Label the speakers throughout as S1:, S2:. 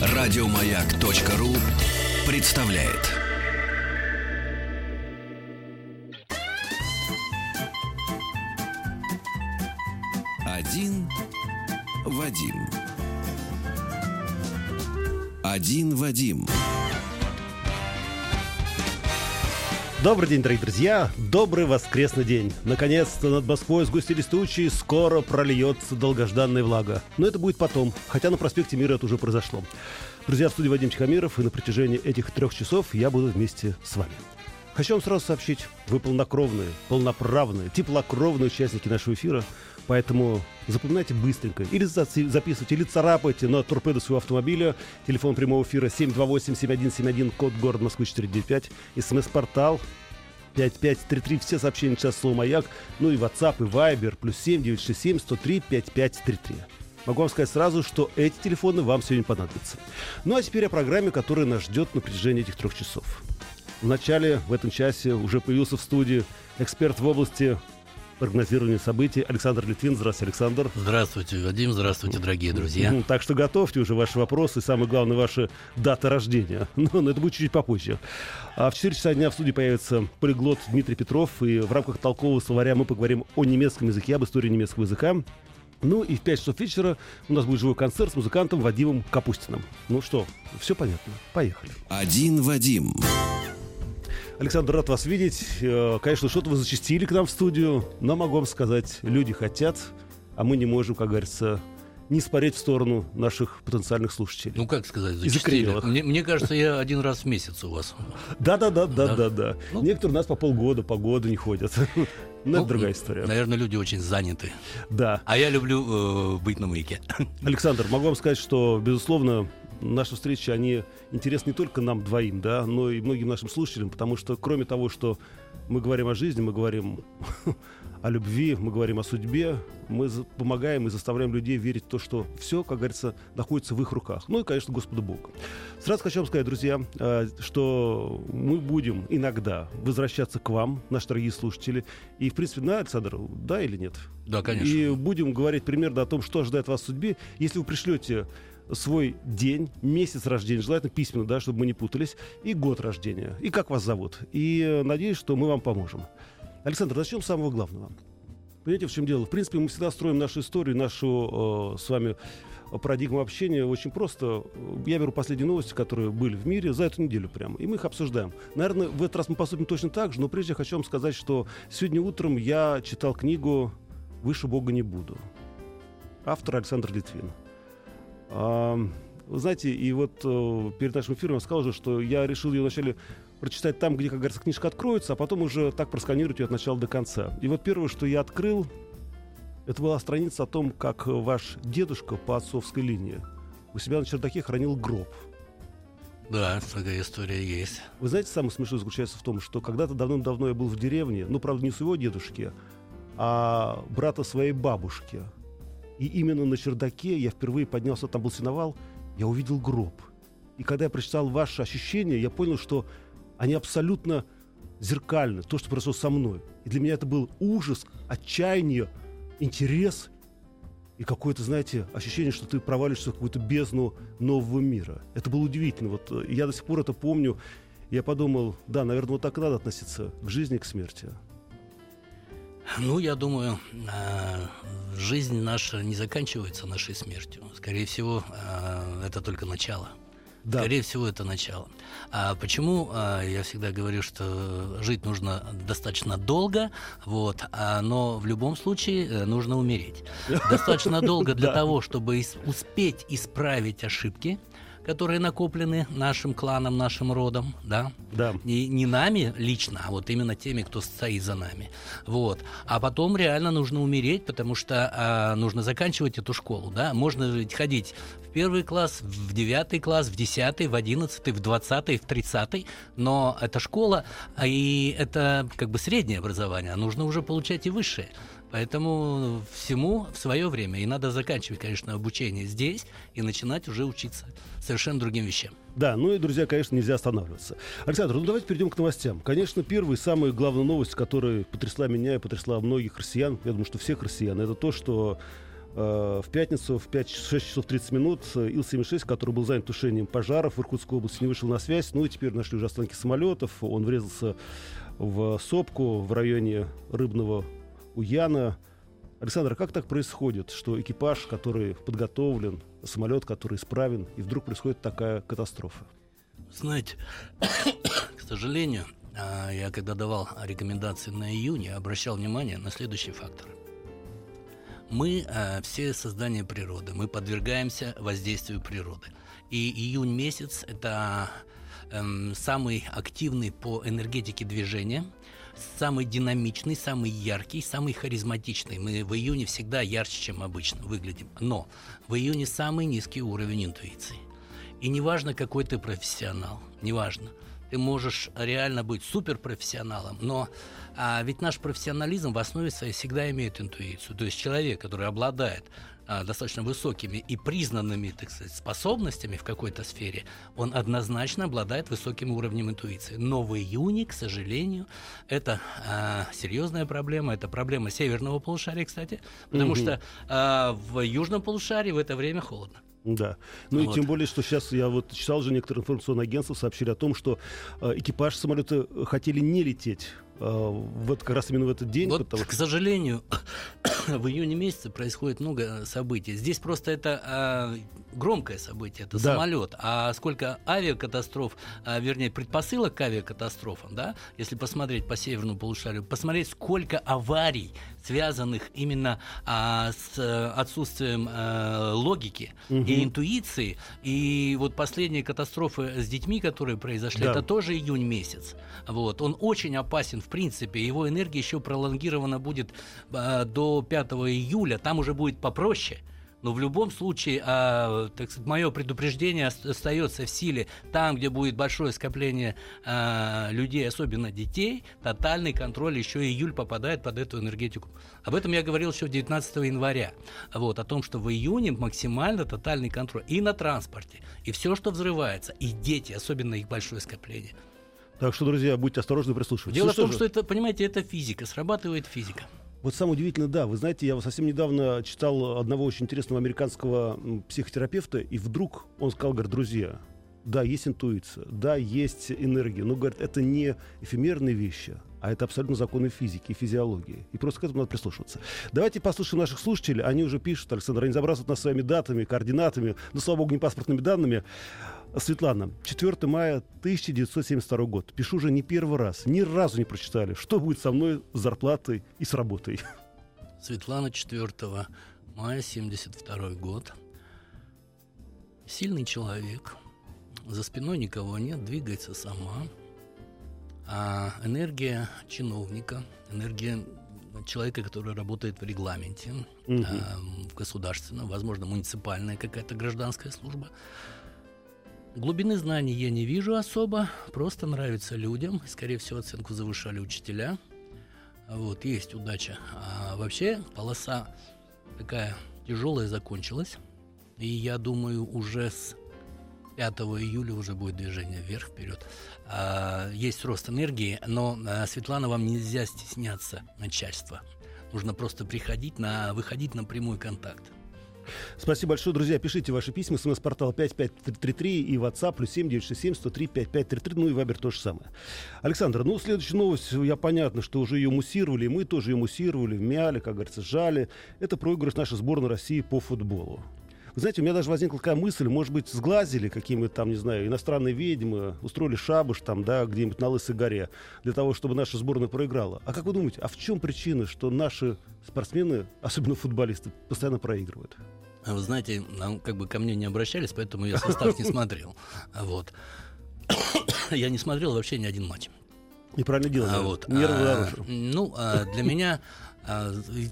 S1: Радиомаяк.ру представляет. Один Вадим. Один Вадим.
S2: Добрый день, дорогие друзья! Добрый воскресный день! Наконец-то над Москвой сгустились тучи, скоро прольется долгожданная влага. Но это будет потом, хотя на проспекте Мира это уже произошло. Друзья, в студии Вадим Тихомиров, и на протяжении этих трех часов я буду вместе с вами. Хочу вам сразу сообщить, вы полнокровные, полноправные, теплокровные участники нашего эфира, поэтому запоминайте быстренько, или записывайте, или царапайте на торпеду своего автомобиля, телефон прямого эфира 728-7171, код города Москвы 495, смс-портал 5533, все сообщения сейчас слово «Маяк», ну и WhatsApp, и Viber, плюс 7 967 103 5533. Могу вам сказать сразу, что эти телефоны вам сегодня понадобятся. Ну а теперь о программе, которая нас ждет на протяжении этих трех часов. В начале, в этом часе, уже появился в студии эксперт в области прогнозирования событий Александр Литвин. Здравствуйте, Александр.
S3: Здравствуйте, Вадим. Здравствуйте, дорогие друзья.
S2: Так что готовьте уже ваши вопросы. Самое главное, ваши даты рождения. Но, но это будет чуть-чуть попозже. А в 4 часа дня в студии появится полиглот Дмитрий Петров. И в рамках толкового словаря мы поговорим о немецком языке, об истории немецкого языка. Ну и в 5 часов вечера у нас будет живой концерт с музыкантом Вадимом Капустиным. Ну что, все понятно. Поехали.
S1: Один Вадим.
S2: Александр, рад вас видеть. Э, конечно, что-то вы зачастили к нам в студию, но могу вам сказать, люди хотят, а мы не можем, как говорится, не спореть в сторону наших потенциальных слушателей.
S3: Ну, как сказать, зачастили. Мне, мне кажется, я один раз в месяц у вас.
S2: Да-да-да, да-да-да. Ну, Некоторые у нас по полгода, по году не ходят. Но ну, это другая история.
S3: Наверное, люди очень заняты.
S2: Да.
S3: А я люблю э, быть на маяке.
S2: Александр, могу вам сказать, что, безусловно, наши встречи, они интересны не только нам двоим, да, но и многим нашим слушателям, потому что кроме того, что мы говорим о жизни, мы говорим о любви, мы говорим о судьбе, мы помогаем и заставляем людей верить в то, что все, как говорится, находится в их руках. Ну и, конечно, Господу Богу. Сразу хочу вам сказать, друзья, э, что мы будем иногда возвращаться к вам, наши дорогие слушатели. И, в принципе, да, Александр, да или нет?
S3: Да, конечно.
S2: И будем говорить примерно о том, что ожидает вас в судьбе. Если вы пришлете свой день, месяц рождения, желательно письменно, да, чтобы мы не путались, и год рождения, и как вас зовут. И э, надеюсь, что мы вам поможем. Александр, начнем с самого главного. Понимаете, в чем дело? В принципе, мы всегда строим нашу историю, нашу э, с вами парадигму общения очень просто. Я беру последние новости, которые были в мире за эту неделю прямо, и мы их обсуждаем. Наверное, в этот раз мы поступим точно так же, но прежде я хочу вам сказать, что сегодня утром я читал книгу «Выше Бога не буду». Автор Александр Литвин. Вы знаете, и вот э, перед нашим эфиром я сказал же, что я решил ее вначале прочитать там, где, как говорится, книжка откроется, а потом уже так просканировать ее от начала до конца. И вот первое, что я открыл, это была страница о том, как ваш дедушка по отцовской линии у себя на чердаке хранил гроб.
S3: Да, такая история есть.
S2: Вы знаете, самое смешное заключается в том, что когда-то давным-давно я был в деревне, ну, правда, не своего дедушки, а брата своей бабушки – и именно на чердаке я впервые поднялся, там был сеновал, я увидел гроб. И когда я прочитал ваши ощущения, я понял, что они абсолютно зеркальны, то, что произошло со мной. И для меня это был ужас, отчаяние, интерес и какое-то, знаете, ощущение, что ты провалишься в какую-то бездну нового мира. Это было удивительно. Вот э, я до сих пор это помню. Я подумал, да, наверное, вот так надо относиться к жизни, к смерти.
S3: Ну, я думаю, э, жизнь наша не заканчивается нашей смертью. Скорее всего, э, это только начало. Да. Скорее всего, это начало. А почему а, я всегда говорю, что жить нужно достаточно долго, вот, а, но в любом случае э, нужно умереть. Достаточно долго для того, чтобы успеть исправить ошибки, которые накоплены нашим кланом, нашим родом, да?
S2: Да.
S3: И не нами лично, а вот именно теми, кто стоит за нами. Вот. А потом реально нужно умереть, потому что а, нужно заканчивать эту школу, да? Можно ведь ходить в первый класс, в девятый класс, в десятый, в одиннадцатый, в двадцатый, в тридцатый, но это школа, а и это как бы среднее образование, а нужно уже получать и высшее. Поэтому всему в свое время. И надо заканчивать, конечно, обучение здесь и начинать уже учиться совершенно другим вещам.
S2: Да, ну и, друзья, конечно, нельзя останавливаться. Александр, ну давайте перейдем к новостям. Конечно, первая и самая главная новость, которая потрясла меня и потрясла многих россиян, я думаю, что всех россиян, это то, что Э, в пятницу в 5, 6 часов 30 минут Ил-76, который был занят тушением пожаров в Иркутской области, не вышел на связь. Ну и теперь нашли уже останки самолетов. Он врезался в сопку в районе Рыбного Уяна. Александр, а как так происходит, что экипаж, который подготовлен, самолет, который исправен, и вдруг происходит такая катастрофа?
S3: Знаете, к сожалению, а, я когда давал рекомендации на июне, обращал внимание на следующие факторы. Мы а, все создания природы, мы подвергаемся воздействию природы. И июнь месяц – это эм, самый активный по энергетике движения, самый динамичный, самый яркий, самый харизматичный. Мы в июне всегда ярче, чем обычно выглядим. Но в июне самый низкий уровень интуиции. И неважно, какой ты профессионал, неважно. Ты можешь реально быть суперпрофессионалом, но а, ведь наш профессионализм в основе своей всегда имеет интуицию. То есть человек, который обладает достаточно высокими и признанными, так сказать, способностями в какой-то сфере, он однозначно обладает высоким уровнем интуиции. Но в июне, к сожалению, это а, серьезная проблема. Это проблема северного полушария, кстати, потому угу. что а, в южном полушарии в это время холодно.
S2: Да. Ну вот. и тем более, что сейчас я вот читал же некоторые информационные агентства сообщили о том, что э, экипаж самолета хотели не лететь э, вот как раз именно в этот день.
S3: Вот, потому... к сожалению, в июне месяце происходит много событий. Здесь просто это э, громкое событие, это да. самолет. А сколько авиакатастроф, а, вернее, предпосылок к авиакатастрофам, да, если посмотреть по северному полушарию, посмотреть, сколько аварий, связанных именно а, с э, отсутствием а, логики угу. и интуиции. И вот последние катастрофы с детьми, которые произошли, да. это тоже июнь месяц. Вот. Он очень опасен, в принципе. Его энергия еще пролонгирована будет а, до 5 июля. Там уже будет попроще. Но в любом случае, а, так сказать, мое предупреждение остается в силе. Там, где будет большое скопление а, людей, особенно детей, тотальный контроль, еще июль попадает под эту энергетику. Об этом я говорил еще 19 января. Вот, о том, что в июне максимально тотальный контроль и на транспорте, и все, что взрывается, и дети, особенно их большое скопление.
S2: Так что, друзья, будьте осторожны, прислушивайтесь.
S3: Дело ну, в том, что, что это, понимаете, это физика, срабатывает физика.
S2: Вот самое удивительное, да, вы знаете, я совсем недавно читал одного очень интересного американского психотерапевта, и вдруг он сказал, говорит, друзья, да, есть интуиция, да, есть энергия, но, говорит, это не эфемерные вещи, а это абсолютно законы физики и физиологии. И просто к этому надо прислушиваться. Давайте послушаем наших слушателей. Они уже пишут, Александр, они забрасывают нас своими датами, координатами, ну, слава богу, не паспортными данными. Светлана, 4 мая 1972 год. Пишу уже не первый раз. Ни разу не прочитали, что будет со мной с зарплатой и с работой.
S3: Светлана, 4 мая 1972 год. Сильный человек. За спиной никого нет, двигается сама. А энергия чиновника, энергия человека, который работает в регламенте, угу. а, в государственном, возможно, муниципальная какая-то гражданская служба – Глубины знаний я не вижу особо, просто нравится людям. Скорее всего, оценку завышали учителя. Вот, есть удача. А вообще, полоса такая тяжелая закончилась. И я думаю, уже с 5 июля уже будет движение вверх, вперед. А, есть рост энергии, но, а, Светлана, вам нельзя стесняться начальства. Нужно просто приходить на, выходить на прямой контакт.
S2: Спасибо большое, друзья. Пишите ваши письма. СМС-портал 5533 и WhatsApp плюс 7967 103 5533. Ну и Вайбер то же самое. Александр, ну следующая новость, я понятно, что уже ее муссировали. Мы тоже ее муссировали, мяли, как говорится, сжали. Это проигрыш нашей сборной России по футболу. Знаете, у меня даже возникла такая мысль, может быть, сглазили какие-то там, не знаю, иностранные ведьмы, устроили шабуш там, да, где-нибудь на Лысой горе, для того, чтобы наша сборная проиграла. А как вы думаете, а в чем причина, что наши спортсмены, особенно футболисты, постоянно проигрывают?
S3: А вы знаете, как бы ко мне не обращались, поэтому я состав не смотрел. Вот. Я не смотрел вообще ни один матч.
S2: Неправильно делали.
S3: А, вот. а, ну, а, для меня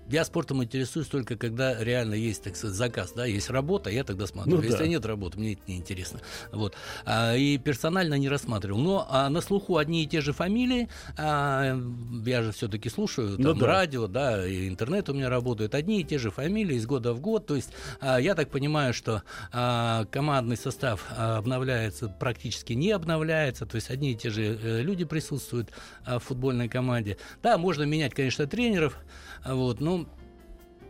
S3: я спортом интересуюсь только когда реально есть, так сказать, заказ, да, есть работа, я тогда смотрю. Ну, Если да. нет работы, мне это не интересно. Вот. А, и персонально не рассматривал. Но а, на слуху одни и те же фамилии. А, я же все-таки слушаю ну там, ну, да. радио, да, и интернет у меня работает. Одни и те же фамилии из года в год. То есть а, я так понимаю, что а, командный состав а, обновляется, практически не обновляется. То есть одни и те же э, люди присутствуют а, в футбольной команде. Да, можно менять, конечно, тренеров. Вот, ну,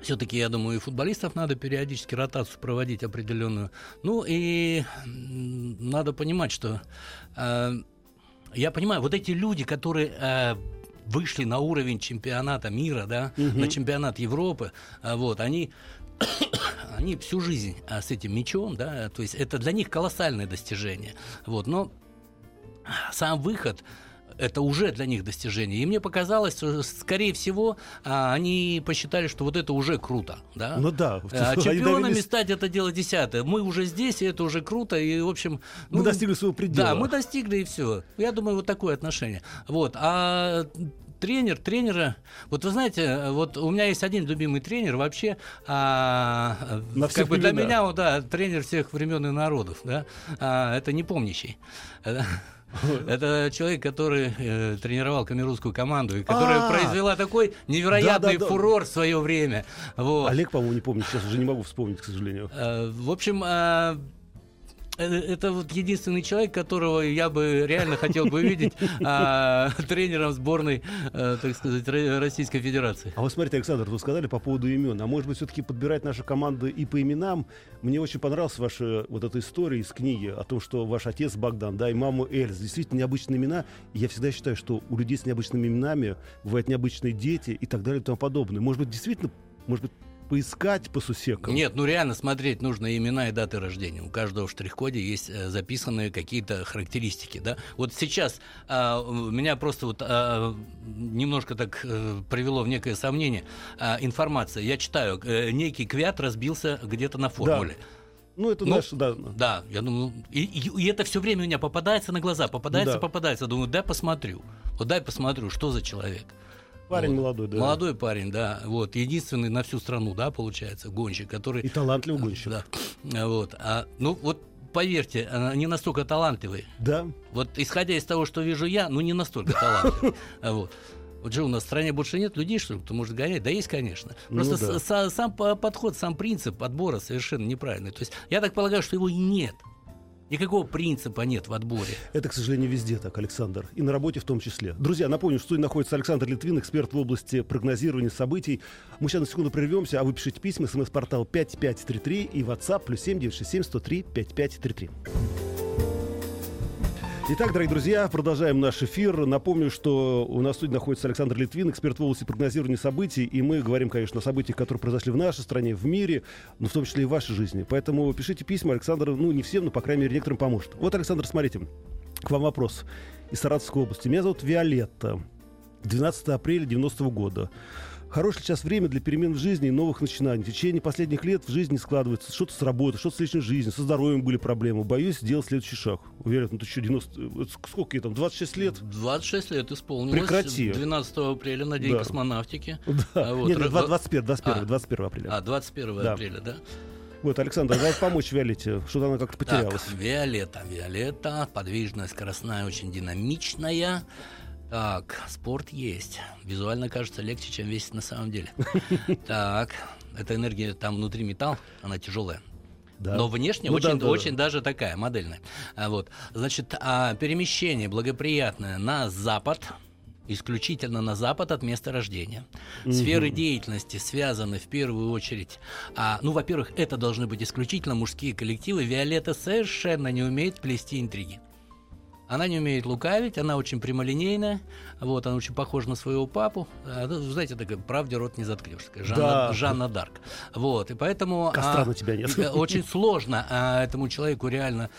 S3: все-таки, я думаю, и футболистов надо периодически ротацию проводить определенную. Ну и надо понимать, что э, я понимаю, вот эти люди, которые э, вышли на уровень чемпионата мира, да, угу. на чемпионат Европы, э, вот, они они всю жизнь а, с этим мечом, да, то есть это для них колоссальное достижение, вот, но сам выход это уже для них достижение. И мне показалось, что, скорее всего, а, они посчитали, что вот это уже круто. Да?
S2: Ну да.
S3: А чемпионами довелись... стать это дело десятое. Мы уже здесь, и это уже круто. И, в общем...
S2: Мы ну, достигли своего предела.
S3: Да, мы достигли, и все. Я думаю, вот такое отношение. Вот. А тренер, тренера. Вот вы знаете, вот у меня есть один любимый тренер вообще. А, На как бы для меня, да, тренер всех времен и народов, да. А, это не помнящий. Это человек, который э, тренировал камерунскую команду и которая А-а-а. произвела такой невероятный фурор в свое время.
S2: Вот. Олег, по-моему, не помню, сейчас уже не могу вспомнить, к сожалению.
S3: Э, в общем, Э, это вот единственный человек, которого я бы реально хотел бы видеть а, тренером сборной, а, так сказать, Российской Федерации.
S2: А вот смотрите, Александр, вы сказали по поводу имен. А может быть, все-таки подбирать наши команды и по именам? Мне очень понравилась ваша вот эта история из книги о том, что ваш отец Богдан, да, и мама Эльза. Действительно необычные имена. И я всегда считаю, что у людей с необычными именами бывают необычные дети и так далее и тому подобное. Может быть, действительно, может быть, поискать по сусекам?
S3: Нет, ну реально смотреть нужно имена и даты рождения. У каждого в штрих-коде есть э, записанные какие-то характеристики. Да? Вот сейчас э, меня просто вот э, немножко так э, привело в некое сомнение. Э, информация. Я читаю, э, некий квят разбился где-то на формуле.
S2: Да. Ну, это ну, наш, да.
S3: Да, я думаю, и, и, и это все время у меня попадается на глаза, попадается, да. попадается. Думаю, дай посмотрю. Вот дай посмотрю, что за человек.
S2: Парень вот. молодой, да.
S3: Молодой парень, да. Вот. Единственный на всю страну, да, получается, гонщик, который...
S2: И талантливый гонщик.
S3: Да. Вот. А, ну, вот поверьте, не настолько талантливый.
S2: Да.
S3: Вот исходя из того, что вижу я, ну не настолько талантливый. Вот. Вот же у нас в стране больше нет людей, что кто может гонять. Да есть, конечно. Ну Просто ну, да. сам подход, сам принцип отбора совершенно неправильный. То есть я так полагаю, что его и нет. Никакого принципа нет в отборе.
S2: Это, к сожалению, везде так, Александр. И на работе в том числе. Друзья, напомню, что находится Александр Литвин, эксперт в области прогнозирования событий. Мы сейчас на секунду прервемся, а вы пишите письма, смс-портал 5533 и WhatsApp плюс 7967 103 5533. Итак, дорогие друзья, продолжаем наш эфир. Напомню, что у нас в находится Александр Литвин, эксперт в области прогнозирования событий. И мы говорим, конечно, о событиях, которые произошли в нашей стране, в мире, но в том числе и в вашей жизни. Поэтому пишите письма. Александр, ну, не всем, но, по крайней мере, некоторым поможет. Вот, Александр, смотрите, к вам вопрос из Саратовской области. Меня зовут Виолетта. 12 апреля 90 -го года. Хорошее сейчас время для перемен в жизни и новых начинаний. В течение последних лет в жизни складывается что-то с работой, что-то с личной жизнью, со здоровьем были проблемы. Боюсь сделать следующий шаг. Уверен, ну ты что, 90... Сколько ей там, 26 лет?
S3: 26 лет исполнилось.
S2: Прекрати.
S3: 12 апреля на День да. космонавтики.
S2: Да. А вот. Нет, 21, 21, а, 21 апреля.
S3: А, 21 да. апреля, да?
S2: Вот, Александр, давай помочь Виолетте. Что-то она как-то потерялась. Так,
S3: Виолетта, Виолетта, подвижная, скоростная, очень динамичная. Так, спорт есть. Визуально кажется легче, чем весит на самом деле. Так, эта энергия там внутри металл, она тяжелая. Да. Но внешне ну, очень, да, да, очень да. даже такая модельная. А, вот. Значит, а, перемещение благоприятное на запад, исключительно на запад от места рождения. Угу. Сферы деятельности связаны в первую очередь. А, ну, во-первых, это должны быть исключительно мужские коллективы. Виолетта совершенно не умеет плести интриги. Она не умеет лукавить, она очень прямолинейная, вот, она очень похожа на своего папу. А, ну, знаете, такая правде рот не заткнешь. Жанна, да. Жанна Дарк. Вот, и поэтому...
S2: Костра а, на тебя нет.
S3: Очень сложно а, этому человеку реально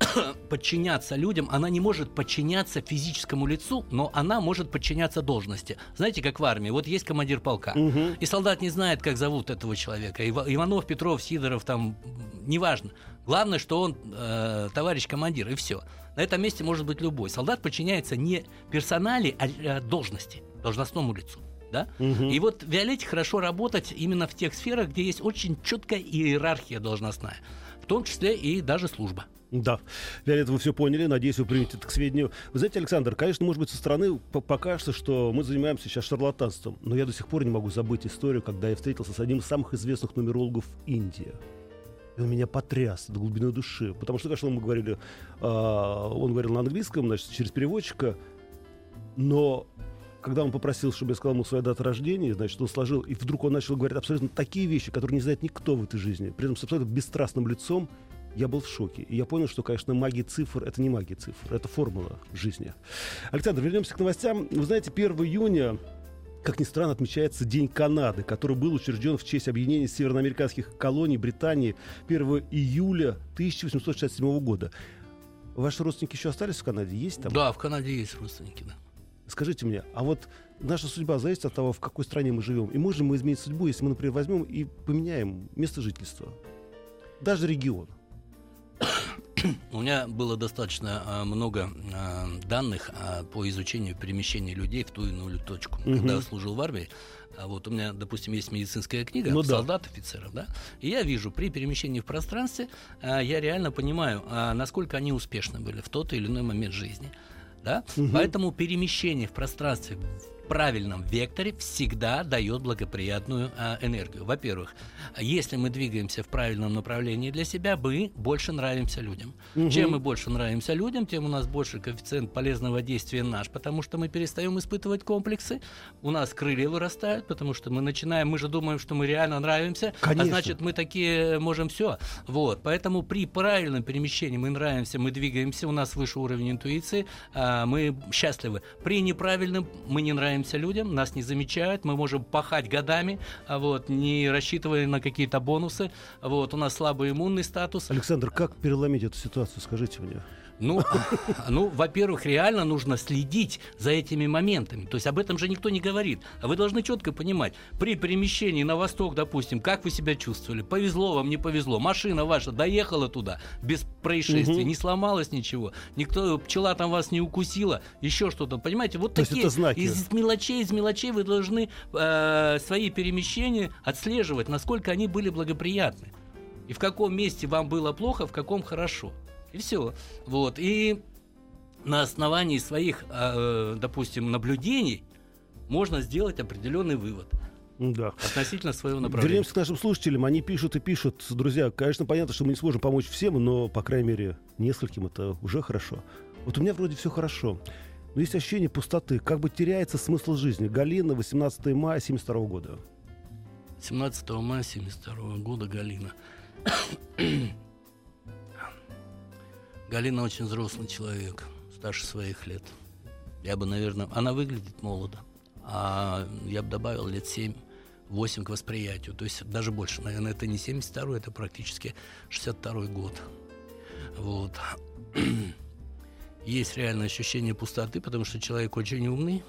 S3: подчиняться людям, она не может подчиняться физическому лицу, но она может подчиняться должности. Знаете, как в армии, вот есть командир полка, угу. и солдат не знает, как зовут этого человека. Иванов, Петров, Сидоров, там, неважно. Главное, что он э, товарищ командир, и все. На этом месте может быть любой. Солдат подчиняется не персонали, а э, должности, должностному лицу. Да? Угу. И вот Виолетте хорошо работать именно в тех сферах, где есть очень четкая иерархия должностная, в том числе и даже служба.
S2: Да. Виолетта, вы все поняли. Надеюсь, вы примете это к сведению. Вы знаете, Александр, конечно, может быть, со стороны покажется, что мы занимаемся сейчас шарлатанством. Но я до сих пор не могу забыть историю, когда я встретился с одним из самых известных нумерологов Индии. Он меня потряс до глубины души. Потому что, конечно, мы говорили, э, он говорил на английском, значит, через переводчика. Но когда он попросил, чтобы я сказал ему свою дату рождения, значит, он сложил, и вдруг он начал говорить абсолютно такие вещи, которые не знает никто в этой жизни, при этом с абсолютно бесстрастным лицом, я был в шоке. И я понял, что, конечно, магия цифр — это не магия цифр, это формула жизни. Александр, вернемся к новостям. Вы знаете, 1 июня как ни странно, отмечается День Канады, который был учрежден в честь объединения североамериканских колоний Британии 1 июля 1867 года. Ваши родственники еще остались в Канаде? Есть там?
S3: Да, в Канаде есть родственники, да.
S2: Скажите мне, а вот наша судьба зависит от того, в какой стране мы живем. И можем мы изменить судьбу, если мы, например, возьмем и поменяем место жительства? Даже регион.
S3: У меня было достаточно а, много а, данных а, по изучению перемещения людей в ту или иную точку. Угу. Когда я служил в армии, вот у меня, допустим, есть медицинская книга ну, солдат, да. офицеров, да, и я вижу при перемещении в пространстве, я реально понимаю, насколько они успешны были в тот или иной момент жизни. Да? Угу. Поэтому перемещение в пространстве правильном векторе всегда дает благоприятную а, энергию. Во-первых, если мы двигаемся в правильном направлении для себя, мы больше нравимся людям. Угу. Чем мы больше нравимся людям, тем у нас больше коэффициент полезного действия наш, потому что мы перестаем испытывать комплексы, у нас крылья вырастают, потому что мы начинаем, мы же думаем, что мы реально нравимся, а Конечно. а значит мы такие можем все. Вот, поэтому при правильном перемещении мы нравимся, мы двигаемся, у нас выше уровень интуиции, а, мы счастливы. При неправильном мы не нравимся нравимся людям, нас не замечают, мы можем пахать годами, а вот, не рассчитывая на какие-то бонусы. Вот, у нас слабый иммунный статус.
S2: Александр, как переломить эту ситуацию, скажите мне?
S3: Ну, ну, во-первых, реально нужно следить за этими моментами. То есть об этом же никто не говорит. А вы должны четко понимать, при перемещении на восток, допустим, как вы себя чувствовали? Повезло вам, не повезло. Машина ваша доехала туда без происшествий, угу. не сломалось ничего. Никто, пчела там вас не укусила, еще что-то. Понимаете, вот То такие из мелочей, из мелочей вы должны э, свои перемещения отслеживать, насколько они были благоприятны. И в каком месте вам было плохо, в каком хорошо. И все. Вот. И на основании своих, э, допустим, наблюдений можно сделать определенный вывод.
S2: Да.
S3: Относительно своего направления.
S2: Вернемся к нашим слушателям. Они пишут и пишут. Друзья, конечно, понятно, что мы не сможем помочь всем, но, по крайней мере, нескольким это уже хорошо. Вот у меня вроде все хорошо. Но есть ощущение пустоты. Как бы теряется смысл жизни. Галина, 18 мая 72 года.
S3: 17 мая 72 года Галина. Галина очень взрослый человек, старше своих лет. Я бы, наверное, она выглядит молодо, а я бы добавил лет 7-8 к восприятию. То есть даже больше, наверное, это не 72-й, это практически 62-й год. Вот. Есть реальное ощущение пустоты, потому что человек очень умный,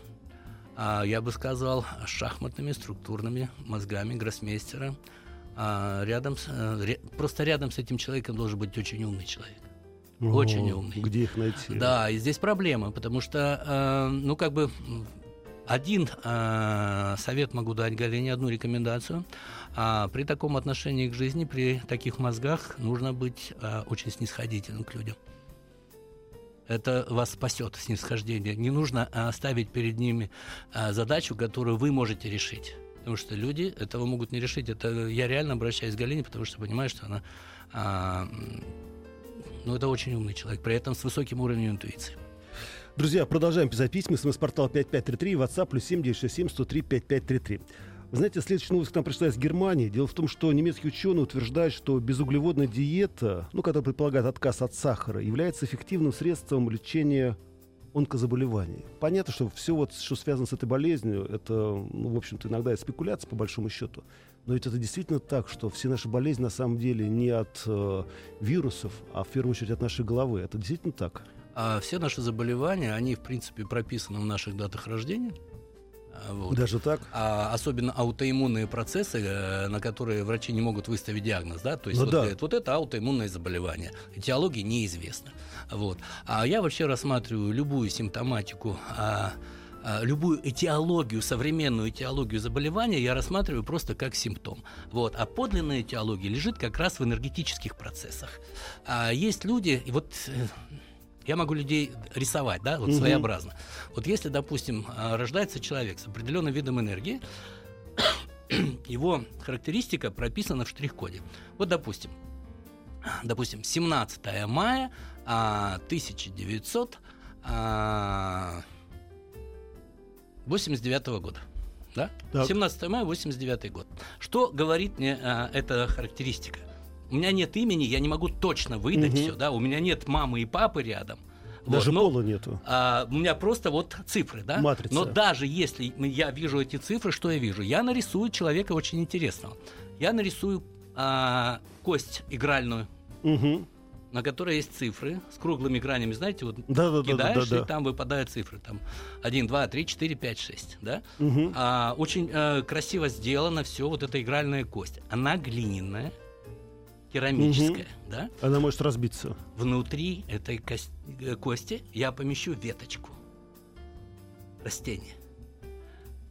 S3: а я бы сказал, шахматными структурными мозгами гроссмейстера. А рядом с, э, просто рядом с этим человеком должен быть очень умный человек. Очень умный.
S2: Где их найти?
S3: Да, и здесь проблема, потому что, э, ну, как бы один э, совет могу дать Галине, одну рекомендацию. А при таком отношении к жизни, при таких мозгах, нужно быть э, очень снисходительным к людям. Это вас спасет, снисхождение. Не нужно э, ставить перед ними э, задачу, которую вы можете решить. Потому что люди этого могут не решить. Это я реально обращаюсь к Галине, потому что понимаю, что она а, но это очень умный человек, при этом с высоким уровнем интуиции.
S2: Друзья, продолжаем писать письма. СМС-портал 5533, WhatsApp плюс 7967 103 5533. Вы знаете, следующая новость к нам пришла из Германии. Дело в том, что немецкие ученые утверждают, что безуглеводная диета, ну, которая предполагает отказ от сахара, является эффективным средством лечения онкозаболеваний. Понятно, что все, вот, что связано с этой болезнью, это, ну, в общем-то, иногда спекуляция, по большому счету. Но ведь это действительно так, что все наши болезни на самом деле не от э, вирусов, а в первую очередь от нашей головы. Это действительно так?
S3: А все наши заболевания, они, в принципе, прописаны в наших датах рождения.
S2: А, вот. Даже так?
S3: А, особенно аутоиммунные процессы, э, на которые врачи не могут выставить диагноз, да, то есть ну, вот, да. говорят, вот это аутоиммунное заболевание, этиология неизвестна, вот. А я вообще рассматриваю любую симптоматику а, а, любую этиологию, современную этиологию заболевания я рассматриваю просто как симптом. Вот. А подлинная этиология лежит как раз в энергетических процессах. А есть люди, и вот э, я могу людей рисовать, да, вот угу. своеобразно. Вот если, допустим, а, рождается человек с определенным видом энергии, его характеристика прописана в штрих-коде. Вот, допустим, допустим, 17 мая 1900 89 года. Да?
S2: Так.
S3: 17 мая 89 год. Что говорит мне а, эта характеристика? У меня нет имени, я не могу точно выдать
S2: Мгм.
S3: все, да, у меня нет мамы и папы рядом. Вот,
S2: Даже
S3: но,
S2: пола нету.
S3: а, у меня просто вот цифры, да?
S2: Матрица.
S3: Но даже если я вижу эти цифры, что я вижу? Я нарисую человека очень интересного. Я нарисую а, кость игральную,
S2: Мгм.
S3: на которой есть цифры с круглыми гранями, знаете, вот
S2: Да-да-да-да-да.
S3: кидаешь, и там выпадают цифры. Там 1, 2, 3, 4, 5, 6. Да?
S2: Мгм.
S3: А, очень э, красиво сделано все, вот эта игральная кость. Она глиняная, керамическая. Да?
S2: Она может разбиться.
S3: Внутри этой кос- э, кости я помещу веточку растения.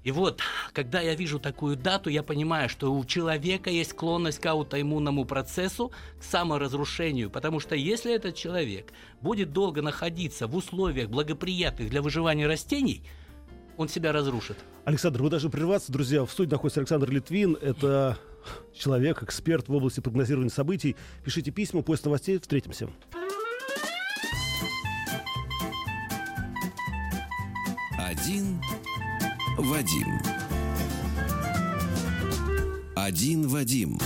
S3: И вот, когда я вижу такую дату, я понимаю, что у человека есть склонность к аутоиммунному процессу, к саморазрушению, потому что если этот человек будет долго находиться в условиях благоприятных для выживания растений, он себя разрушит.
S2: Александр, вы должны прерваться, друзья. В студии находится Александр Литвин. Это человек, эксперт в области прогнозирования событий. Пишите письма, после новостей встретимся.
S1: Один Вадим. Один Вадим.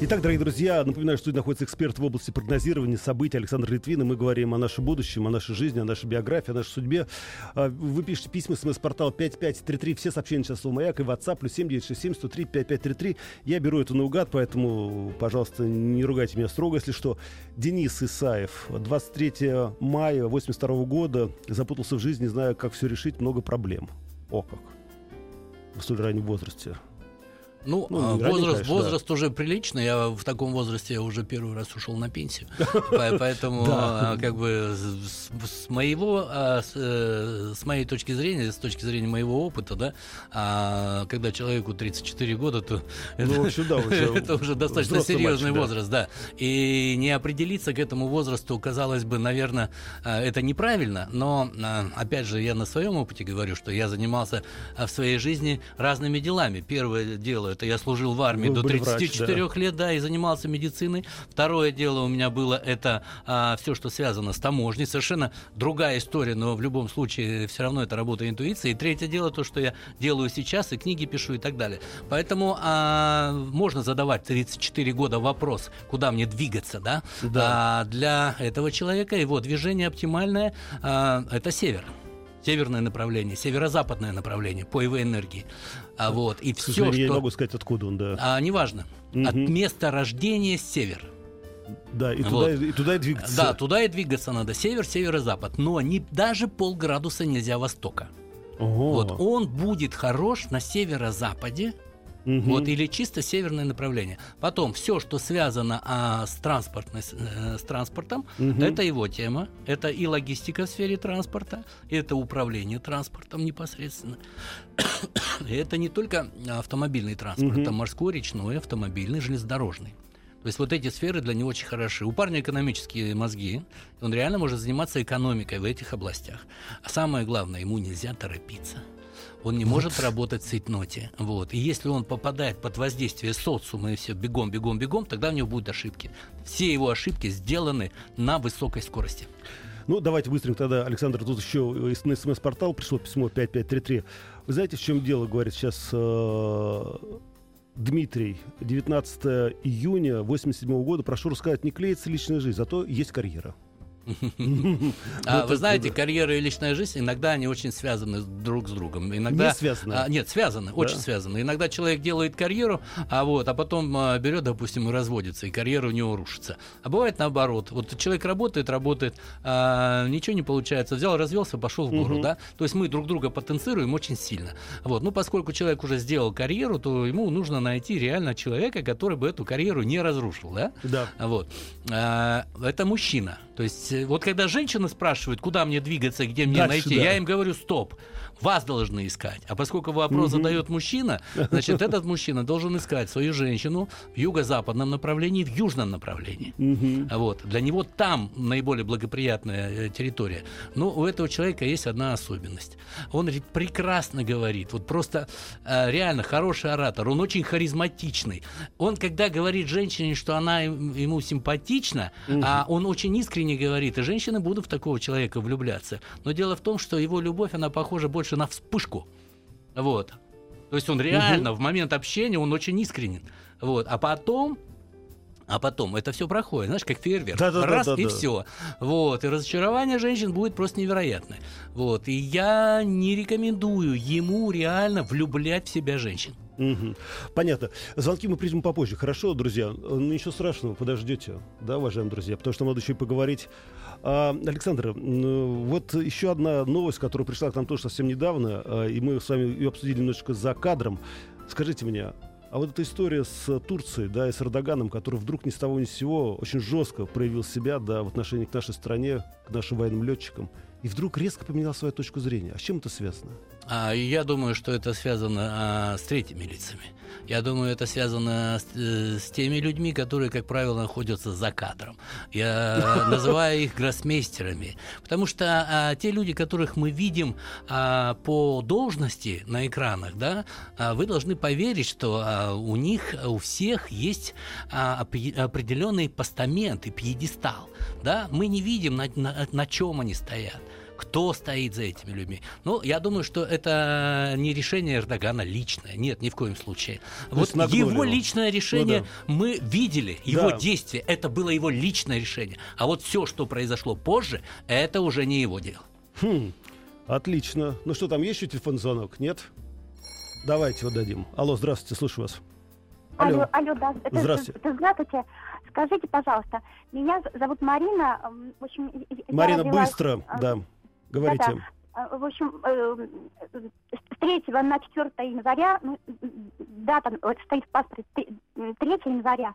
S2: Итак, дорогие друзья, напоминаю, что находится эксперт в области прогнозирования событий Александр Литвин, и мы говорим о нашем будущем, о нашей жизни, о нашей биографии, о нашей судьбе. А, Вы пишете письма, смс-портал 5533, все сообщения сейчас у Маяк и WhatsApp, плюс 7967 103 5533. Я беру это наугад, поэтому, пожалуйста, не ругайте меня строго, если что. Денис Исаев, 23 мая 82 года, запутался в жизни, не знаю, как все решить, много проблем. О как. В столь раннем возрасте.
S3: Ну,
S2: Ну,
S3: а,
S2: не ранее,
S3: возраст,
S2: конечно,
S3: возраст уже приличный. Я в таком возрасте уже первый раз ушел на пенсию. По- Поэтому,
S2: Да.
S3: а, как бы, с, моего, а, с, э, с моей точки зрения, с точки зрения моего опыта, да, когда человеку 34 года, то
S2: Ну, да,
S3: это уже достаточно серьезный
S2: да.
S3: возраст, да. И не определиться к этому возрасту, казалось бы, наверное, это неправильно, но, опять же, я на своем опыте говорю, что я занимался в своей жизни разными делами. Первое дело, это я служил в армии
S2: Вы
S3: до
S2: были врач,
S3: 34 лет, да, и занимался медициной. Второе дело у меня было это все, что связано с таможней. Совершенно другая история, но в любом случае все равно это работа интуиции. И третье дело то, что я делаю сейчас, и книги пишу и так далее. Поэтому а, можно задавать 34 года вопрос, куда мне двигаться, да?
S2: Да.
S3: А, для этого человека его движение оптимальное а, это север. Северное направление, северо-западное направление по его энергии. А вот и все,
S2: я не
S3: что
S2: могу сказать, откуда он, да.
S3: а, неважно. От
S2: Мгм.
S3: места рождения север.
S2: Да, и
S3: Вот.
S2: туда, и туда и двигаться.
S3: Да, туда и двигаться надо. Север, северо-запад. Но не, даже полградуса нельзя востока.
S2: Ого.
S3: Вот он будет хорош на северо-западе,
S2: Мгм.
S3: вот, или чисто северное направление. Потом все, что связано а, с, транспортной, с, э, транспортом,
S2: Мгм.
S3: это его тема. Это и логистика в сфере транспорта, это управление транспортом непосредственно. Это не только автомобильный транспорт,
S2: Мгм.
S3: это морской, речной, автомобильный, железнодорожный. То есть вот эти сферы для него очень хороши. У парня экономические мозги, он реально может заниматься экономикой в этих областях. А самое главное, ему нельзя торопиться. Он не может работать в цейтноте. Вот. И если он попадает под воздействие социума и все бегом, бегом, бегом, тогда у него будут ошибки. Все его ошибки сделаны на высокой скорости.
S2: Ну, давайте быстренько тогда, Александр, тут еще из- на смс-портал пришло письмо 5533. Вы знаете, в чем дело, говорит сейчас э, Дмитрий. 19 июня 87 года. Прошу рассказать, не клеится личная жизнь, зато есть карьера.
S3: А,
S2: это-
S3: вы знаете, карьера и личная жизнь иногда они очень связаны друг с другом. Иногда,
S2: Не связаны.
S3: А, нет, связаны, очень связаны. Иногда человек делает карьеру, а вот, а потом а, берет, допустим, и разводится, и карьера у него рушится. А бывает наоборот. Вот человек работает, работает, а, ничего не получается, взял, развелся, пошел в гору, да. То есть мы друг друга потенцируем очень сильно. Вот, ну поскольку человек уже сделал карьеру, то ему нужно найти реально человека, который бы эту карьеру не разрушил, да.
S2: Да.
S3: Вот. А, это мужчина. То есть, вот когда женщины спрашивают, куда мне двигаться, где мне
S2: Дальше,
S3: найти,
S2: да.
S3: я им говорю, стоп. Вас должны искать. А поскольку вопрос
S2: Мгм.
S3: задает мужчина, значит, этот мужчина должен искать свою женщину в юго-западном направлении, в южном направлении. А Вот. Для него там наиболее благоприятная э, территория. Но у этого человека есть одна особенность. Он ре- прекрасно говорит. Вот просто э, реально хороший оратор. Он очень харизматичный. Он, когда говорит женщине, что она ему симпатична, а он очень искренне говорит, и женщины будут в такого человека влюбляться. Но дело в том, что его любовь, она похожа больше на вспышку. Вот. То есть он реально угу. в момент общения, он очень искренен. Вот. А потом а потом это все проходит, знаешь, как фейерверк. Да, да, Раз да, да, и да. все. Вот. И разочарование женщин будет просто невероятное. Вот. И я не рекомендую ему реально влюблять в себя женщин.
S2: Угу. Понятно. Звонки мы примем попозже. Хорошо, друзья. Ну, ничего страшного, подождете. Да, уважаемые друзья, потому что надо еще и поговорить. А, Александр, вот еще одна новость, которая пришла к нам тоже совсем недавно, а, и мы с вами ее обсудили немножечко за кадром. Скажите мне, а вот эта история с Турцией, да, и с Эрдоганом, который вдруг ни с того ни с сего очень жестко проявил себя, да, в отношении к нашей стране, к нашим военным летчикам, и вдруг резко поменял свою точку зрения. А с чем это связано?
S3: А, я думаю, что это связано а, с третьими лицами. Я думаю, это связано с, э, с теми людьми, которые, как правило, находятся за кадром. Я называю их гроссмейстерами. Потому что а, те люди, которых мы видим а, по должности на экранах, да, а, вы должны поверить, что а, у них, у всех есть а, определенный постамент и пьедестал. Да? Мы не видим, на, на, на чем они стоят кто стоит за этими людьми. Ну, я думаю, что это не решение Эрдогана личное. Нет, ни в коем случае. То вот его личное решение ну, да. мы видели, его да. действие. Это было его личное решение. А вот все, что произошло позже, это уже не его дело.
S2: Хм, отлично. Ну что, там есть еще телефонный звонок? Нет? Давайте его дадим. Алло, здравствуйте, слушаю вас.
S4: Алло, алло, да.
S2: Здравствуйте.
S4: Здравствуйте. Скажите, пожалуйста, меня зовут Марина. В общем,
S2: Марина, родилась... быстро, а, да. Говорите. Да,
S4: да. В общем, э, с 3 на 4 января, ну, дата стоит в паспорте 3 января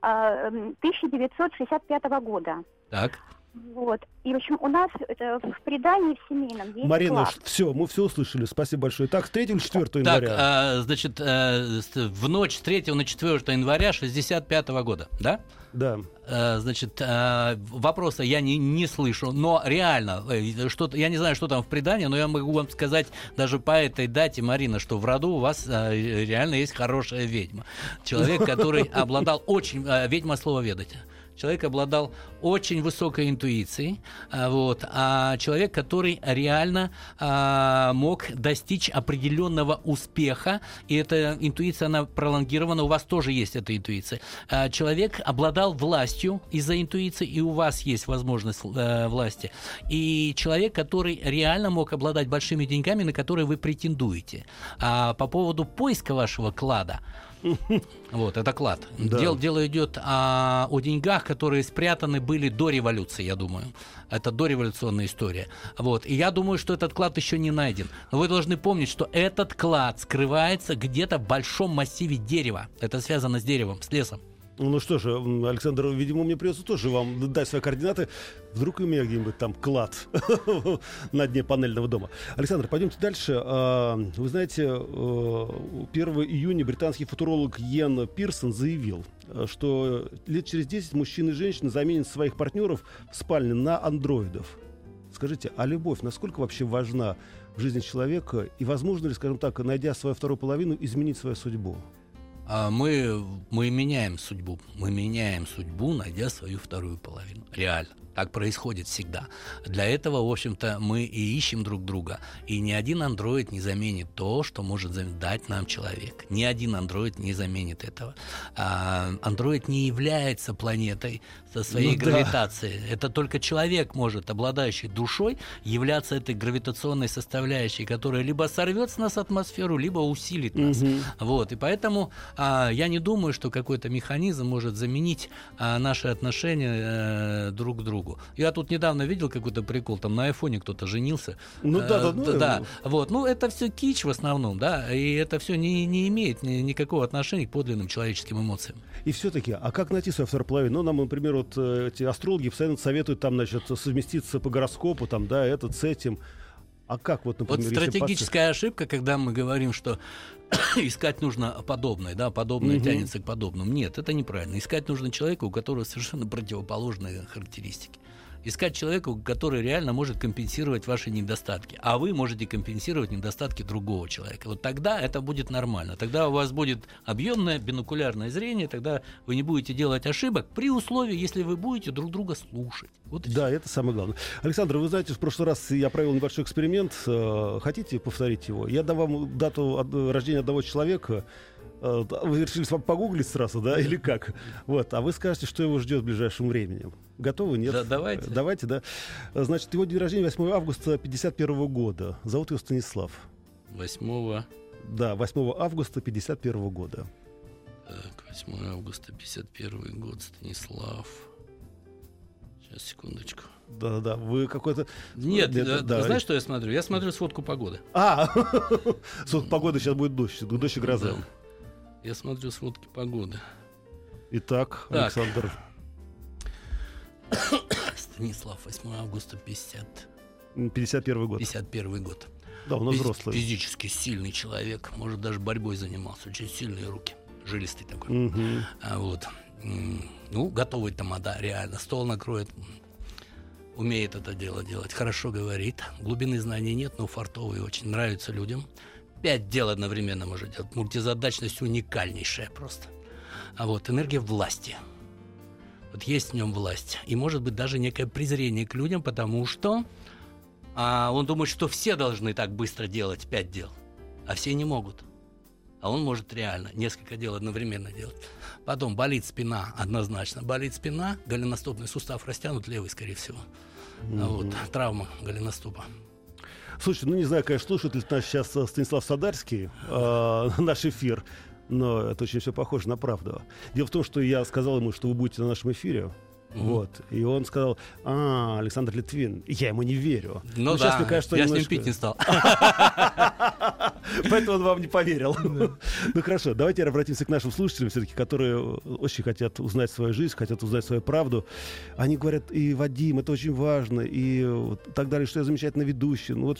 S4: 1965 э, года.
S3: Так.
S4: Вот. И, в общем, у нас это, в предании в семейном есть
S2: Марина,
S4: клад.
S2: все, мы все услышали. Спасибо большое. Так, с 3 или 4 января?
S3: Так, а, значит, а, в ночь с 3 на 4 января 65 года, да?
S2: Да.
S3: А, значит, а, вопроса я не, не слышу, но реально, что я не знаю, что там в предании, но я могу вам сказать даже по этой дате, Марина, что в роду у вас а, реально есть хорошая ведьма. Человек, который обладал очень... Ведьма слова ведать человек обладал очень высокой интуицией, а, вот, а человек, который реально а, мог достичь определенного успеха, и эта интуиция, она пролонгирована, у вас тоже есть эта интуиция. А, человек обладал властью из-за интуиции, и у вас есть возможность а, власти. И человек, который реально мог обладать большими деньгами, на которые вы претендуете. А, по поводу поиска вашего клада, вот, это клад. Да. Дело, дело идет о, о деньгах, которые спрятаны были до революции, я думаю. Это дореволюционная история. Вот. И я думаю, что этот клад еще не найден. Но вы должны помнить, что этот клад скрывается где-то в большом массиве дерева. Это связано с деревом, с лесом.
S2: Ну что же, Александр, видимо, мне придется тоже вам дать свои координаты. Вдруг у меня где-нибудь там клад на дне панельного дома. Александр, пойдемте дальше. А, вы знаете, 1 э, июня британский футуролог Йен Пирсон заявил, что лет через 10 мужчины и женщины заменят своих партнеров в спальне на андроидов. Скажите, а любовь насколько вообще важна в жизни человека? И возможно ли, скажем так, найдя свою вторую половину, изменить свою судьбу?
S3: А мы, мы меняем судьбу. Мы меняем судьбу, найдя свою вторую половину. Реально. Так происходит всегда. Для этого, в общем-то, мы и ищем друг друга. И ни один андроид не заменит то, что может дать нам человек. Ни один андроид не заменит этого. А, андроид не является планетой со своей ну, гравитацией. Да. Это только человек может, обладающий душой, являться этой гравитационной составляющей, которая либо сорвет с нас атмосферу, либо усилит нас. Угу. Вот. И поэтому а, я не думаю, что какой-то механизм может заменить а, наши отношения а, друг к другу. Я тут недавно видел какой-то прикол, там на айфоне кто-то женился.
S2: Ну да, да,
S3: да. да. Вот, ну это все кич в основном, да, и это все не, не имеет ни, никакого отношения к подлинным человеческим эмоциям.
S2: И все-таки, а как найти свою вторую половину? Ну, нам, например, вот э, эти астрологи постоянно советуют там, значит, совместиться по гороскопу, там, да, этот с этим. А как вот, например,
S3: Вот стратегическая ошибка, когда мы говорим, что искать нужно подобное, да, подобное угу. тянется к подобному. Нет, это неправильно. Искать нужно человека, у которого совершенно противоположные характеристики. Искать человека, который реально может компенсировать ваши недостатки, а вы можете компенсировать недостатки другого человека. Вот тогда это будет нормально. Тогда у вас будет объемное бинокулярное зрение, тогда вы не будете делать ошибок при условии, если вы будете друг друга слушать.
S2: Вот да, это самое главное. Александр, вы знаете, в прошлый раз я провел небольшой эксперимент. Э, хотите повторить его? Я дам вам дату рождения одного человека. Э, вы решили погуглить сразу, да, или как? Вот, а вы скажете, что его ждет в ближайшем времени. Готовы? Нет?
S3: Да, давайте.
S2: Давайте, да. Значит, его день рождения 8 августа 51 года. Зовут его Станислав.
S3: 8
S2: Да, 8 августа 51 года.
S3: Так, 8 августа 51 год, Станислав. Сейчас, секундочку.
S2: Да-да-да, вы какой-то...
S3: Нет, Нет да, да. знаешь, что я смотрю? Я смотрю сводку погоды.
S2: А, сводка погоды сейчас будет дождь, дождь и гроза. Да.
S3: Я смотрю сводки погоды.
S2: Итак, так. Александр.
S3: Станислав, 8 августа 50...
S2: 51 год.
S3: 51 год.
S2: Да, он взрослый.
S3: Физически сильный человек, может, даже борьбой занимался. Очень сильные руки. Жилистый такой. Угу. А, вот. Ну, готовый тамада, реально. Стол накроет. Умеет это дело делать. Хорошо говорит. Глубины знаний нет, но фартовый очень нравится людям пять дел одновременно может делать. Мультизадачность уникальнейшая просто. А вот энергия власти. Вот есть в нем власть. И может быть даже некое презрение к людям, потому что а, он думает, что все должны так быстро делать пять дел, а все не могут. А он может реально несколько дел одновременно делать. Потом болит спина, однозначно. Болит спина, голеностопный сустав растянут, левый, скорее всего. Mm-hmm. Вот, травма голеностопа.
S2: Слушай, ну не знаю, конечно, слушает ли нас сейчас э, Станислав Садарский э, наш эфир, но это очень все похоже на правду. Дело в том, что я сказал ему, что вы будете на нашем эфире. Mm-hmm. Вот. И он сказал, а, Александр Литвин. Я ему не верю.
S3: Ну, ну да, мне кажется, я немножко... с ним пить не стал.
S2: Поэтому он вам не поверил. Ну хорошо, давайте обратимся к нашим слушателям, все-таки, которые очень хотят узнать свою жизнь, хотят узнать свою правду. Они говорят, и Вадим, это очень важно, и так далее, что я замечательно ведущий. Ну вот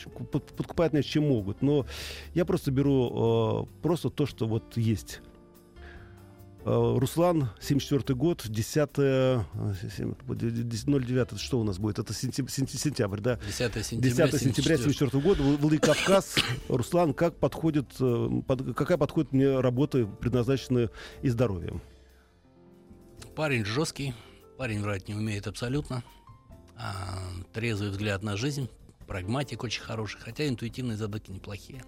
S2: подкупают меня чем могут. Но я просто беру э, просто то, что вот есть. Э, Руслан, 74 год, 10 09, что у нас будет? Это сентябрь, да?
S3: 10 сентября
S2: 10 сентября 74 года, Владикавказ. Руслан, как подходит, э, под, какая подходит мне работа, предназначенная и здоровьем?
S3: Парень жесткий, парень врать не умеет абсолютно. А, трезвый взгляд на жизнь, прагматик очень хороший, хотя интуитивные задатки неплохие.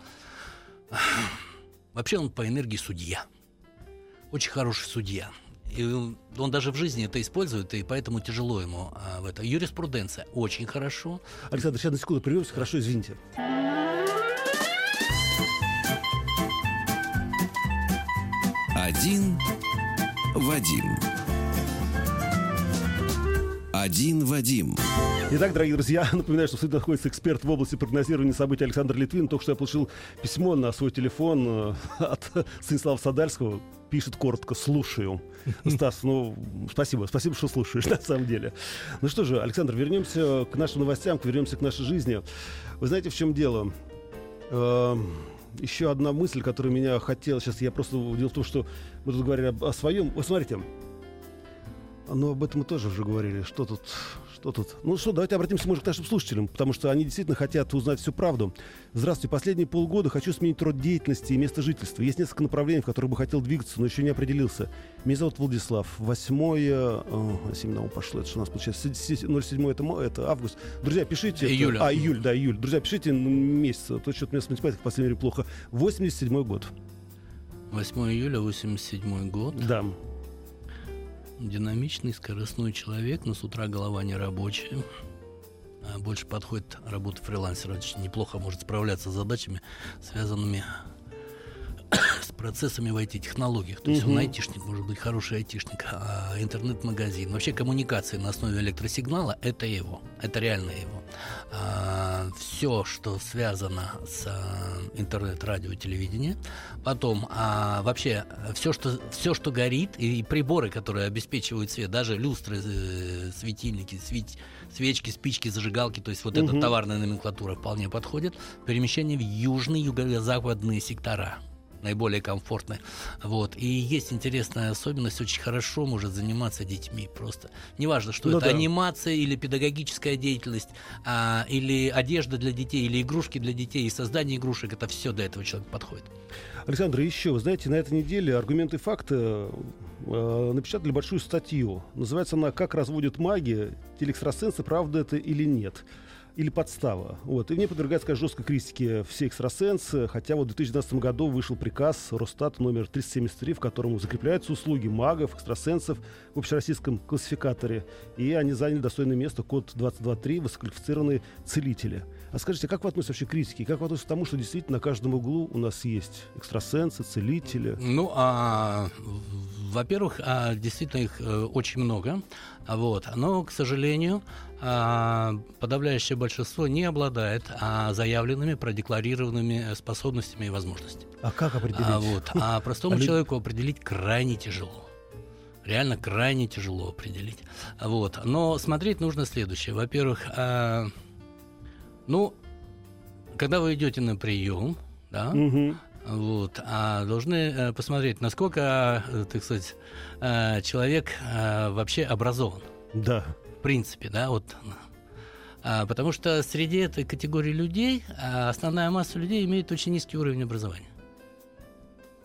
S3: Вообще он по энергии судья очень хороший судья. И он даже в жизни это использует, и поэтому тяжело ему а, в это. Юриспруденция очень хорошо.
S2: Александр, сейчас на секунду прервемся. Хорошо, извините.
S1: Один Вадим. Один Вадим.
S2: Итак, дорогие друзья, напоминаю, что в студии находится эксперт в области прогнозирования событий Александр Литвин. Только что я получил письмо на свой телефон э, от Станислава Садальского. Пишет коротко «слушаю». Стас, ну, спасибо, спасибо, что слушаешь, на самом деле. Ну что же, Александр, вернемся к нашим новостям, вернемся к нашей жизни. Вы знаете, в чем дело? Эм, еще одна мысль, которая меня хотела... Сейчас я просто... Дело в том, что мы тут говорили о, о своем... Вы смотрите, но об этом мы тоже уже говорили. Что тут что тут? Ну что, давайте обратимся, может, к нашим слушателям, потому что они действительно хотят узнать всю правду. Здравствуйте. Последние полгода хочу сменить род деятельности и место жительства. Есть несколько направлений, в которых бы хотел двигаться, но еще не определился. Меня зовут Владислав. Восьмое... О, 7 на пошло. Это что у нас получается? 07 это, это август. Друзья, пишите...
S3: Июля.
S2: А, июль, да, июль. Друзья, пишите месяц. То что-то у меня с математикой в последнее время плохо. 87 год.
S3: 8 июля 87 год.
S2: Да
S3: динамичный, скоростной человек, но с утра голова не рабочая. А больше подходит работа фрилансера. Очень неплохо может справляться с задачами, связанными с процессами в IT-технологиях. То есть угу. он айтишник, может быть хороший айтишник, а интернет-магазин. Вообще коммуникации на основе электросигнала – это его, это реально его. А, все, что связано с а, интернет, радио, телевидением. Потом а, вообще все что, все, что горит, и приборы, которые обеспечивают свет, даже люстры, э, светильники, свет, свечки, спички, зажигалки, то есть вот угу. эта товарная номенклатура вполне подходит. Перемещение в южные, юго-западные сектора наиболее комфортны. Вот. И есть интересная особенность, очень хорошо может заниматься детьми просто. Неважно, что
S2: Ну
S3: это
S2: да.
S3: анимация или педагогическая деятельность, а, или одежда для детей, или игрушки для детей, и создание игрушек, это все для этого человека подходит.
S2: Александр, еще, вы знаете, на этой неделе аргументы и факты э, напечатали большую статью. Называется она «Как разводят маги, телеэкстрасенсы, правда это или нет?» Или подстава. Вот. И в ней подвергается конечно, жесткой критике все экстрасенсы, хотя вот в 2012 году вышел приказ Росстата номер 373, в котором закрепляются услуги магов, экстрасенсов в общероссийском классификаторе. И они заняли достойное место, код 223, высококвалифицированные целители. А скажите, как вы относитесь вообще к критике? Как вы относитесь к тому, что действительно на каждом углу у нас есть экстрасенсы, целители?
S3: Ну, а, во-первых, а, действительно их э, очень много, а, вот, но, к сожалению, а, подавляющее большинство не обладает заявленными, продекларированными э, способностями и возможностями.
S2: А как определить?
S3: А, вот, а простому
S2: А
S3: человеку определить крайне тяжело. Реально крайне тяжело определить. Вот. Но смотреть нужно следующее. Во-первых, ну, когда вы идете на прием, да,
S2: Мгм.
S3: Вот, а должны э, посмотреть, насколько, э, так сказать, э, человек вообще образован.
S2: Да.
S3: В принципе, да, вот. А, потому что среди этой категории людей основная масса людей имеет очень низкий уровень образования.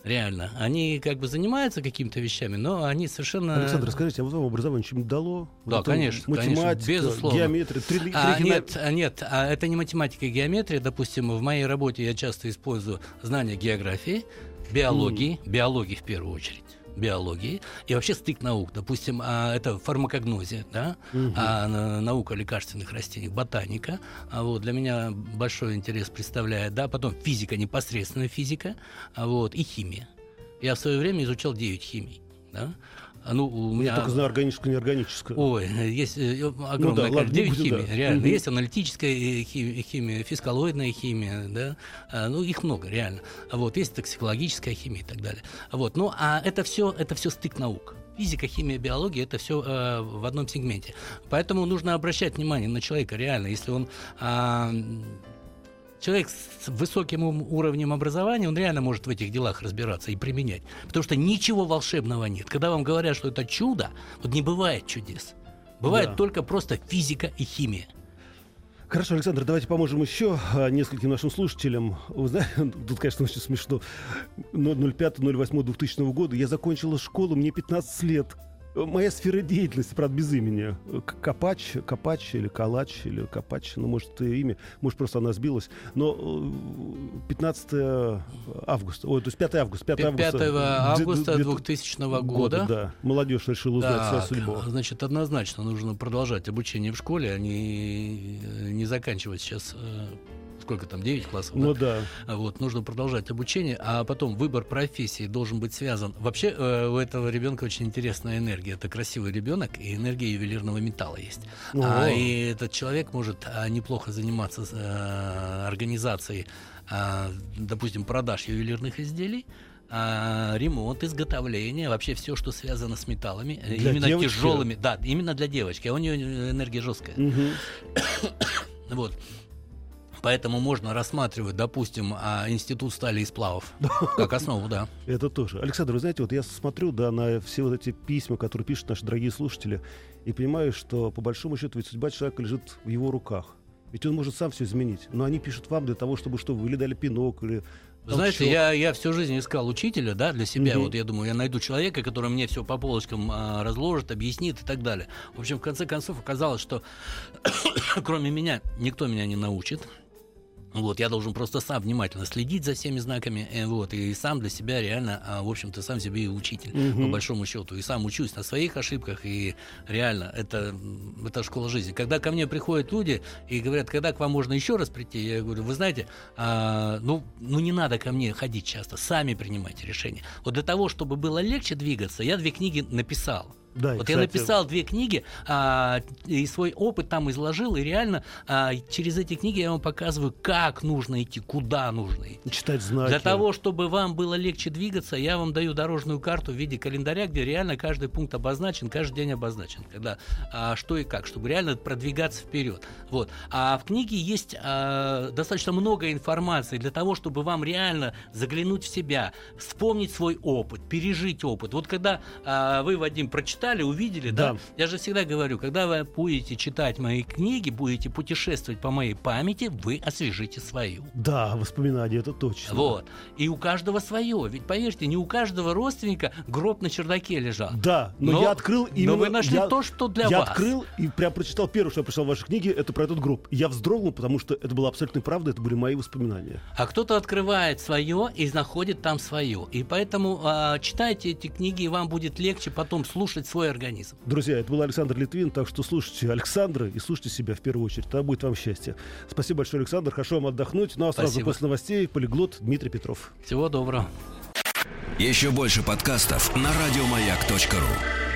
S3: Реально. Они как бы занимаются какими-то вещами, но они совершенно...
S2: Александр, скажите, а вот вам образование что-нибудь дало?
S3: Да,
S2: Вот
S3: конечно,
S2: Математика,
S3: конечно, безусловно.
S2: геометрия, трили-
S3: А,
S2: тригона-
S3: нет, а, нет, а, это не математика и геометрия. Допустим, в моей работе я часто использую знания географии, биологии, биологии в первую очередь, биологии и вообще стык наук. Допустим, а, это фармакогнозия, да,
S2: Мгм.
S3: а, на- наука лекарственных растений, ботаника. А вот для меня большой интерес представляет, да, потом физика, непосредственно физика, а вот и химия. Я в свое время изучал 9 химий, да. А, Ну, у меня...
S2: Я только знаю органическое, неорганическое.
S3: Ой, есть э, огромное
S2: Ну да, ладно,
S3: Девять химий,
S2: да.
S3: реально.
S2: Мгм.
S3: Есть аналитическая э, хи- химия, фискалоидная химия, да. А, Ну, их много, реально. А Вот, есть токсикологическая химия и так далее. Вот, ну, а это все, это все стык наук. Физика, химия, биология это все в одном сегменте. Поэтому нужно обращать внимание на человека реально. Если он м, человек с высоким уровнем образования, он реально может в этих делах разбираться и применять. Потому что ничего волшебного нет. Когда вам говорят, что это чудо, вот не бывает чудес. Бывает
S2: Да.
S3: только просто физика и химия.
S2: Хорошо, Александр, давайте поможем еще а, нескольким нашим слушателям. Вы знаете, тут, конечно, очень смешно. 05-08-2000 года я закончила школу, мне 15 лет. Моя сфера деятельности, правда, без имени. К- Копач, Копач или Калач, или Копач, ну, может, это имя, может, просто она сбилась. Но э, 15 августа, ой, то есть 5 августа. 5
S3: 5
S2: августа,
S3: августа
S2: Д- д-
S3: 2000 года.
S2: Да, молодежь решила узнать свою судьбу.
S3: значит, однозначно нужно продолжать обучение в школе, а не, не заканчивать сейчас, э, сколько там, 9 классов? да?
S2: Ну да.
S3: Вот, нужно продолжать обучение, а потом выбор профессии должен быть связан. Вообще э, у этого ребенка очень интересная энергия. Это красивый ребенок, и энергия ювелирного металла есть. А,
S2: О.
S3: и этот человек может а, неплохо заниматься э, организацией, а, допустим, продаж ювелирных изделий. а, ремонт, изготовление, вообще все, что связано с металлами, э,
S2: Для
S3: именно
S2: девочки?
S3: тяжелыми, да, именно для девочки, а у нее энергия жесткая.
S2: Мгм.
S3: Вот. Поэтому можно рассматривать, допустим, а, институт стали и сплавов как основу, да.
S2: Это тоже. Александр, вы знаете, вот я смотрю, да, на все вот эти письма, которые пишут наши дорогие слушатели, и понимаю, что по большому счету ведь судьба человека лежит в его руках. Ведь он может сам все изменить. Но они пишут вам для того, чтобы что вы или дали пинок, или
S3: Вы Знаете, я, я всю жизнь искал учителя, да, для себя.
S2: Мгм.
S3: Вот я думаю, я найду человека, который мне все по полочкам а, разложит, объяснит и так далее. В общем, в конце концов оказалось, что кроме меня никто меня не научит. Вот, я должен просто сам внимательно следить за всеми знаками, э, вот, и сам для себя реально, а, в общем-то, сам себе и учитель,
S2: Мгм.
S3: по большому счету. И сам учусь на своих ошибках, и реально, это, это школа жизни. Когда ко мне приходят люди и говорят, когда к вам можно еще раз прийти, я говорю, вы знаете, а, ну, ну не надо ко мне ходить часто, сами принимайте решения. Вот для того, чтобы было легче двигаться, я две книги написал.
S2: Да,
S3: вот кстати... я написал две книги а, и свой опыт там изложил, и реально а, через эти книги я вам показываю, как нужно идти, куда нужно идти.
S2: Читать знаки.
S3: Для того, чтобы вам было легче двигаться, я вам даю дорожную карту в виде календаря, где реально каждый пункт обозначен, каждый день обозначен, когда а, что и как, чтобы реально продвигаться вперед. Вот. А в книге есть а, достаточно много информации для того, чтобы вам реально заглянуть в себя, вспомнить свой опыт, пережить опыт. Вот когда а, вы, Вадим, прочитали, увидели, да. да, я же всегда говорю, когда вы будете читать мои книги, будете путешествовать по моей памяти, вы освежите свою.
S2: Да, воспоминания, это точно.
S3: Вот. И у каждого свое. Ведь поверьте, не у каждого родственника гроб на чердаке лежал.
S2: Да, но, но я открыл именно...
S3: Но вы нашли я, то, что для
S2: я
S3: вас.
S2: Я открыл и прям прочитал первое, что я прочитал в вашей книге, это про этот гроб. Я вздрогнул, потому что это была абсолютная правда, это были мои воспоминания.
S3: А кто-то открывает свое и находит там свое. И поэтому э, читайте эти книги, и вам будет легче потом слушать свой организм.
S2: Друзья, это был Александр Литвин, так что слушайте Александра и слушайте себя в первую очередь. Тогда будет вам счастье. Спасибо большое, Александр. Хорошо вам отдохнуть. Ну а сразу Спасибо. после новостей полиглот Дмитрий Петров.
S3: Всего доброго.
S1: Еще больше подкастов на радиомаяк.ру